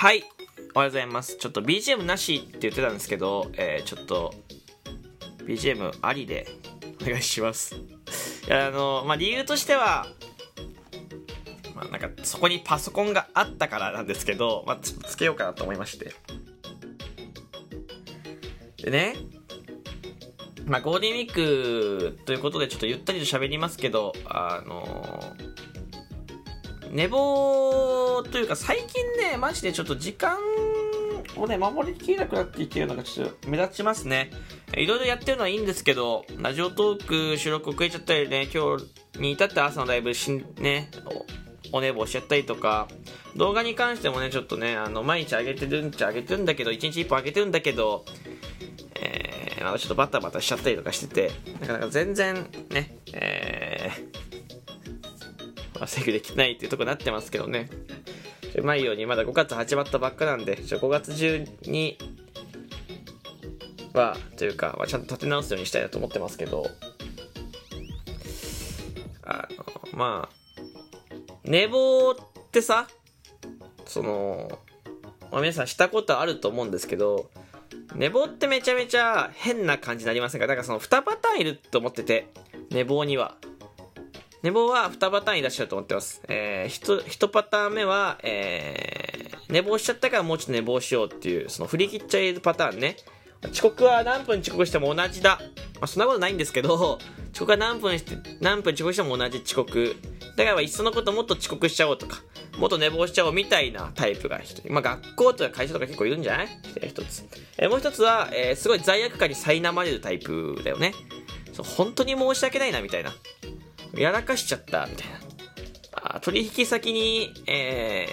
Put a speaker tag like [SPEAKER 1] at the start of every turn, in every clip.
[SPEAKER 1] はい。おはようございます。ちょっと BGM なしって言ってたんですけど、えー、ちょっと BGM ありでお願いします。あのまあ理由としてはまあなんかそこにパソコンがあったからなんですけど、まあ、ちょっとつけようかなと思いまして。でねまあゴールデンウィークということでちょっとゆったりと喋りますけどあの寝坊というか最近ねマジでちょっと時間をね守りきれなくなってきてるのがちょっと目立ちますね。いろいろやってるのはいいんですけどラジオトーク収録遅れちゃったりね今日に至って朝のライブしねお寝坊しちゃったりとか動画に関してもねちょっとねあの毎日上げてるんちゃ上げてるんだけど1日1本上げてるんだけどえー、ちょっとバタバタしちゃったりとかしててなかなか全然ねえー制御できないっていうとこになってますけどね。うまいようにまだ5月始まったばっかなんで、5月中には、というか、まあ、ちゃんと立て直すようにしたいなと思ってますけど、あの、まあ、寝坊ってさ、その、まあ、皆さんしたことあると思うんですけど、寝坊ってめちゃめちゃ変な感じになりませんか？だからその2パターンいると思ってて、寝坊には。寝坊は2パターンいらっしゃると思ってます。えー、1, 1パターン目は、えー、寝坊しちゃったからもうちょっと寝坊しようっていう、その振り切っちゃえるパターンね。遅刻は何分遅刻しても同じだ。まあ、そんなことないんですけど、遅刻は何分して、何分遅刻しても同じ遅刻。だからいっそのこともっと遅刻しちゃおうとか、もっと寝坊しちゃおうみたいなタイプが一人。まあ学校とか会社とか結構いるんじゃない？一つ。えー、もう一つは、えー、すごい罪悪感に苛まれるタイプだよね。そう本当に申し訳ないなみたいな。やらかしちゃったみたいな。あ取引先に、え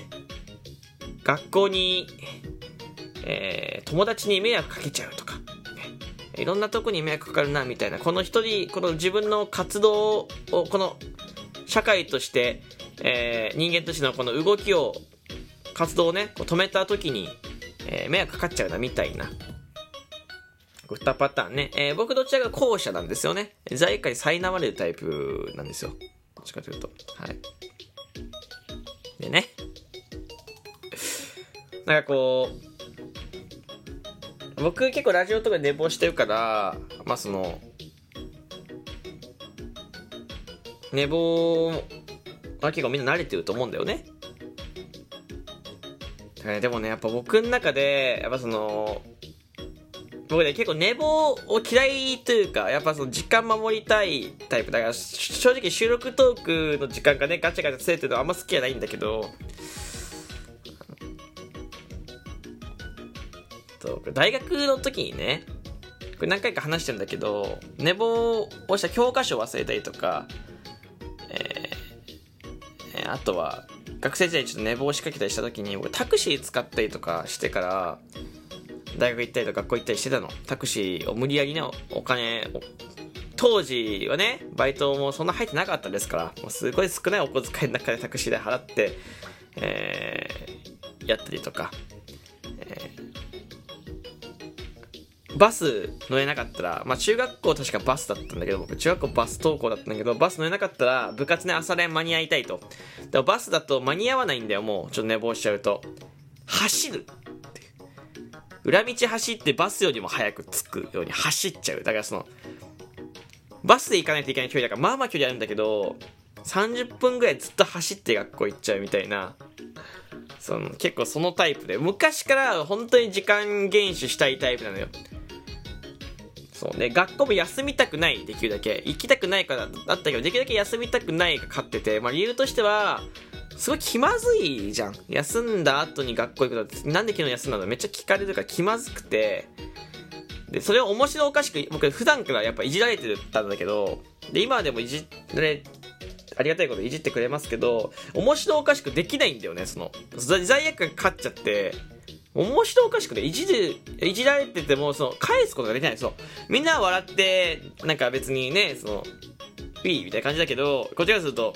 [SPEAKER 1] ー、学校に、えー、友達に迷惑かけちゃうとか、いろんなとこに迷惑かかるなみたいな、この一人、この自分の活動を、この社会として、えー、人間としてのこの動きを、活動をね、こう止めた時に、えー、迷惑かかっちゃうなみたいな。2パターンね。えー、僕どちらが後者なんですよね。罪悪感に苛まれるタイプなんですよ。どっちかというと。はい。でね。なんかこう、僕結構ラジオとかで寝坊してるから、まあその、寝坊は結構みんな慣れてると思うんだよね。でもね、やっぱ僕の中で、やっぱその、僕ね、結構寝坊を嫌いというか、やっぱその時間守りたいタイプ。だから、正直収録トークの時間がね、ガチャガチャずれてるのはあんま好きじゃないんだけど、大学の時にね、これ何回か話してるんだけど、寝坊をした教科書を忘れたりとか、えー、あとは、学生時代にちょっと寝坊しかけたりした時に、僕タクシー使ったりとかしてから、大学行ったりとか学校行ったりしてたの？タクシーを無理やりね、お金を当時はね、バイトもそんな入ってなかったですから、もうすごい少ないお小遣いの中でタクシーで払って、えー、やったりとか、えー、バス乗れなかったら、まあ中学校確かバスだったんだけど、僕中学校バス登校だったんだけど、バス乗れなかったら部活ね朝練間に合いたいと。でもバスだと間に合わないんだよ、もう。ちょっと寝坊しちゃうと。走る裏道走ってバスよりも早く着くように走っちゃう。だからその、バスで行かないといけない距離だから、まあまあ距離あるんだけど、30分ぐらいずっと走って学校行っちゃうみたいな、その、結構そのタイプで、昔から本当に時間厳守したいタイプなのよ。そうね、学校も休みたくない、できるだけ。行きたくないからだったけど、できるだけ休みたくないが勝ってて、まあ理由としては、すごい気まずいじゃん。休んだ後に学校行くのって、なんで昨日休んだの？めっちゃ聞かれるから気まずくて、で、それを面白おかしく、僕普段からやっぱいじられてたんだけど、で、今でもいじられ、ありがたいこといじってくれますけど、面白おかしくできないんだよね、その、罪悪感かかっちゃって、面白おかしくて、いじる、いじられてても、その、返すことができない。そう。みんな笑って、なんか別にね、その、ピーみたいな感じだけど、こっちからすると、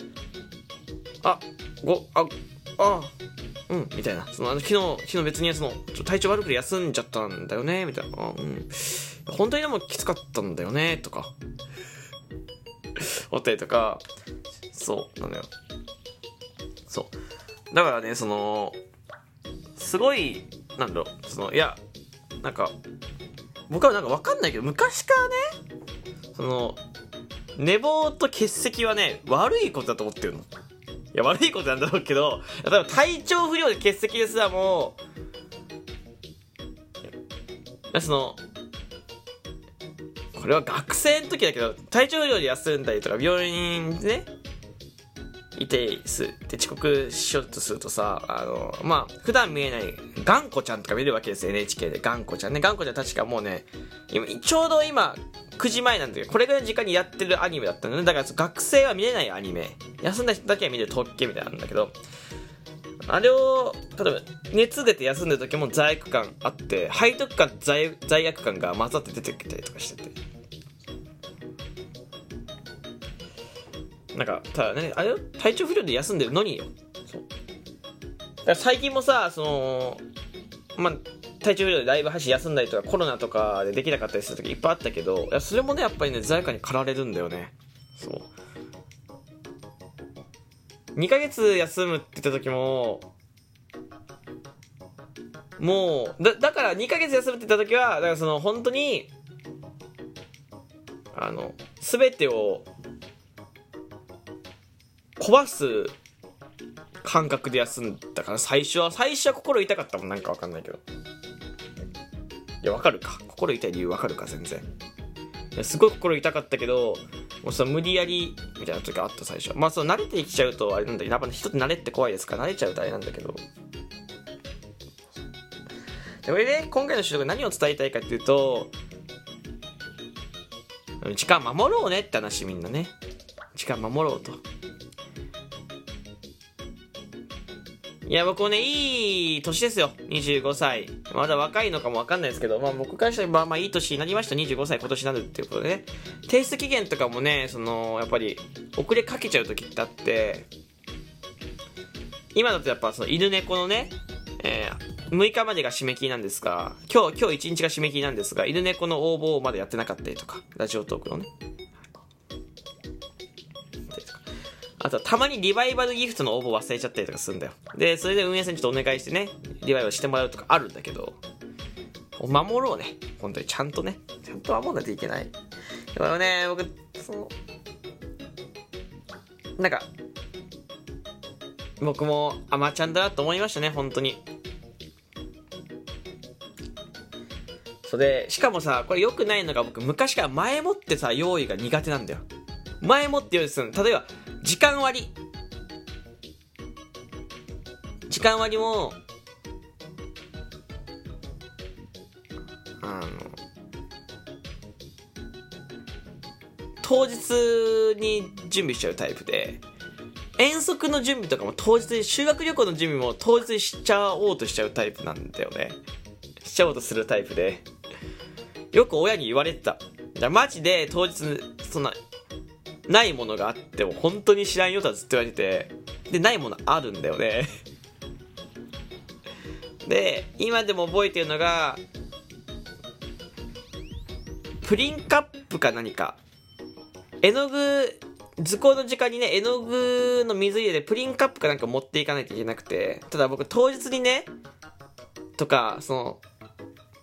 [SPEAKER 1] あ、ご、あ、あ、うん、みたいな。その、あの、昨日、昨日別にその、ちょ体調悪くて休んじゃったんだよね、みたいな。うん。本当にでもきつかったんだよね、とか。おったりとか、そう、なのよ。そう。だからね、その、すごいなんだろうそのいやなんか僕はなんか分かんないけど昔からねその寝坊と欠席はね悪いことだと思ってるのいや悪いことなんだろうけど例えば体調不良で欠席ですらもうそのこれは学生の時だけど体調不良で休んだりとか病院でねいてす。って遅刻しようとするとさあのまあ普段見えない頑固ちゃんとか見るわけですよ NHK で。頑固ちゃんね。頑固ちゃん確かもうね今ちょうど今9時前なんだけどこれぐらいの時間にやってるアニメだったのね。だから学生は見れないアニメ。休んだ人だけは見れる特権みたいなんだけど。あれを例えば熱出て休んでる時も罪悪感あって背徳感罪罪悪感が混ざって出てきたりとかしてて。なんかただねあれ体調不良で休んでるのによ。そう。最近もさそのまあ体調不良でライブ配信休んだりとかコロナとかでできなかったりする時いっぱいあったけどいやそれもねやっぱりね罪悪感に駆られるんだよね。そう。2ヶ月休むって言った時ももうだだから2ヶ月休むって言った時はだからその本当にあの全てを壊す感覚で休んだから最初は最初は心痛かったもんなんかわかんないけど。いやわかるか。心痛い理由わかるか全然。いやすごい心痛かったけどもうその無理やりみたいな時があった最初。まあそう慣れてきちゃうとあれなんだけどやっぱ人って慣れって怖いですから慣れちゃうとあれなんだけど。でこれで、ね、今回の収録何を伝えたいかっていうと時間守ろうねって話みんなね。時間守ろうと。いや、僕もね、いい年ですよ。25歳。まだ若いのかもわかんないですけど、まあ僕からしたら、まあまあいい年になりました。25歳今年になるっていうことでね。提出期限とかもね、その、やっぱり、遅れかけちゃう時ってあって、今だとやっぱその犬猫のね、えー、6日までが締め切りなんですが、今日、今日1日が締め切りなんですが、犬猫の応募をまだやってなかったりとか、ラジオトークのね。あとたまにリバイバルギフトの応募忘れちゃったりとかするんだよ。で、それで運営さんにちょっとお願いしてね、リバイバルしてもらうとかあるんだけど、守ろうね。本当にちゃんとね。ちゃんと守らないといけない。でもね、僕、その、なんか、僕もアマちゃんだなと思いましたね、本当に。それ、しかもさ、これ良くないのが僕、昔から前もってさ、用意が苦手なんだよ。前もって用意するの例えば、時間割。時間割もあの当日に準備しちゃうタイプで遠足の準備とかも当日に修学旅行の準備も当日にしちゃおうとしちゃうタイプなんだよね。しちゃおうとするタイプで。よく親に言われてた。マジで当日そんなないものがあっても本当に知らんよとはずっと言われててでないものあるんだよね。で今でも覚えてるのがプリンカップか何か。絵の具図工の時間にね絵の具の水入れでプリンカップかなんか持っていかないといけなくてただ僕当日にねとかその、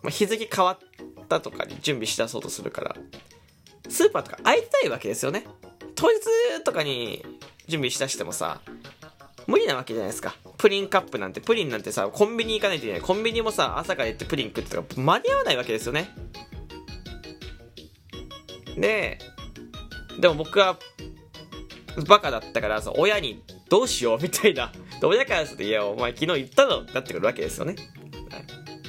[SPEAKER 1] ま日付変わったとかに準備しだそうとするからスーパーとか会いたいわけですよね。当日とかに準備しだしてもさ、無理なわけじゃないですか。プリンカップなんて、プリンなんてさ、コンビニ行かないといけない。コンビニもさ、朝から行ってプリン食ってとか間に合わないわけですよね。で、でも僕は、バカだったからさ、親にどうしようみたいな。親からすると、いや、お前昨日言ったのなってくるわけですよね。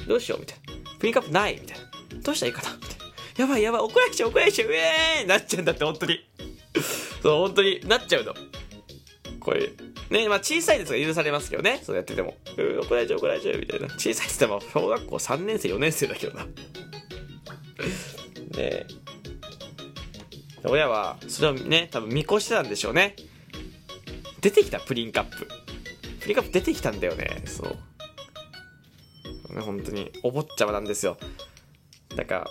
[SPEAKER 1] どうしようみたいな。プリンカップないみたいな。どうしたらいいかなみたいな。やばいやばい、怒られちゃう怒られちゃう、うえーなっちゃうんだって、本当に。そう、本当になっちゃうの。これ、ね、まあ小さいですが許されますけどね。そうやってても。うん、怒られちゃう怒られちゃうみたいな。小さいって言っても小学校3年生、4年生だけどな。で、親は、それをね、多分見越してたんでしょうね。出てきた、プリンカップ。プリンカップ出てきたんだよね。そう。ね、本当に、お坊ちゃまなんですよ。だから、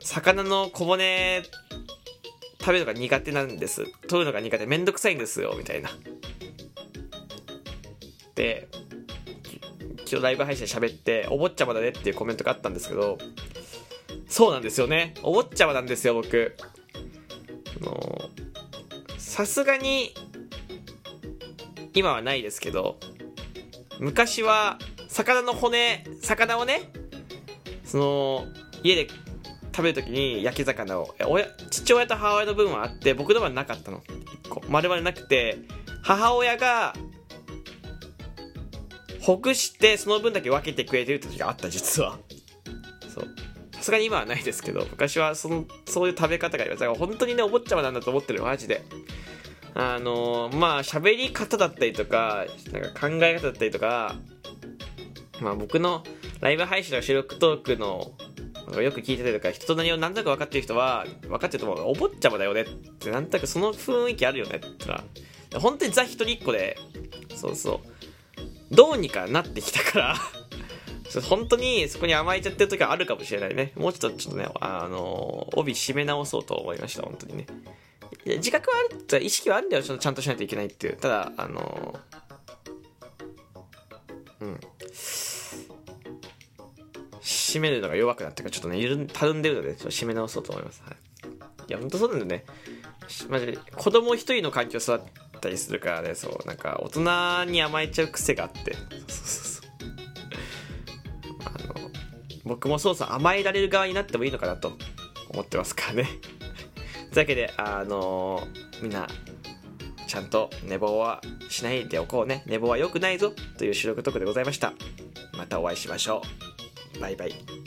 [SPEAKER 1] 魚の小骨食べるのが苦手なんです。取るのが苦手。めんどくさいんですよみたいな。って今日ライブ配信で喋ってお坊ちゃまだねっていうコメントがあったんですけどそうなんですよね。お坊ちゃまなんですよ僕。さすがに今はないですけど昔は魚の骨魚をねその家で食べる時に焼き魚を親父親と母親の分はあって僕のはなかったの。1個。丸々なくて母親がほぐしてその分だけ分けてくれてる時があった実は。そう。さすがに今はないですけど昔はそのそういう食べ方があります。だから本当にねお坊ちゃまなんだと思ってるマジで。あのー、まあ喋り方だったりとかなんか考え方だったりとかまあ僕のライブ配信の収録トークのよく聞いてたりとか人と何を何となく分かってる人は分かってると思うお坊ちゃまだよねってなんとなくその雰囲気あるよねってのは。本当にザ一人っ子でそうそう。どうにかなってきたから 本当にそこに甘えちゃってる時はあるかもしれないね。もうちょっとちょっとねあの帯締め直そうと思いました本当にね。自覚はあるって意識はあるんだよちゃんとしないといけないっていう。ただあのうん。締めるのが弱くなってからちょっとねたるんでるのでちょっと締め直そうと思います、はい、いや本当そうなんだよね。マジで子供一人の環境育ったりするからねそう。なんか大人に甘えちゃう癖があって。そうそうそう。あの僕もそうそう甘えられる側になってもいいのかなと思ってますからね。というわけであのみんなちゃんと寝坊はしないでおこうね。寝坊は良くないぞという収録トークでございました。またお会いしましょう。バイバイ。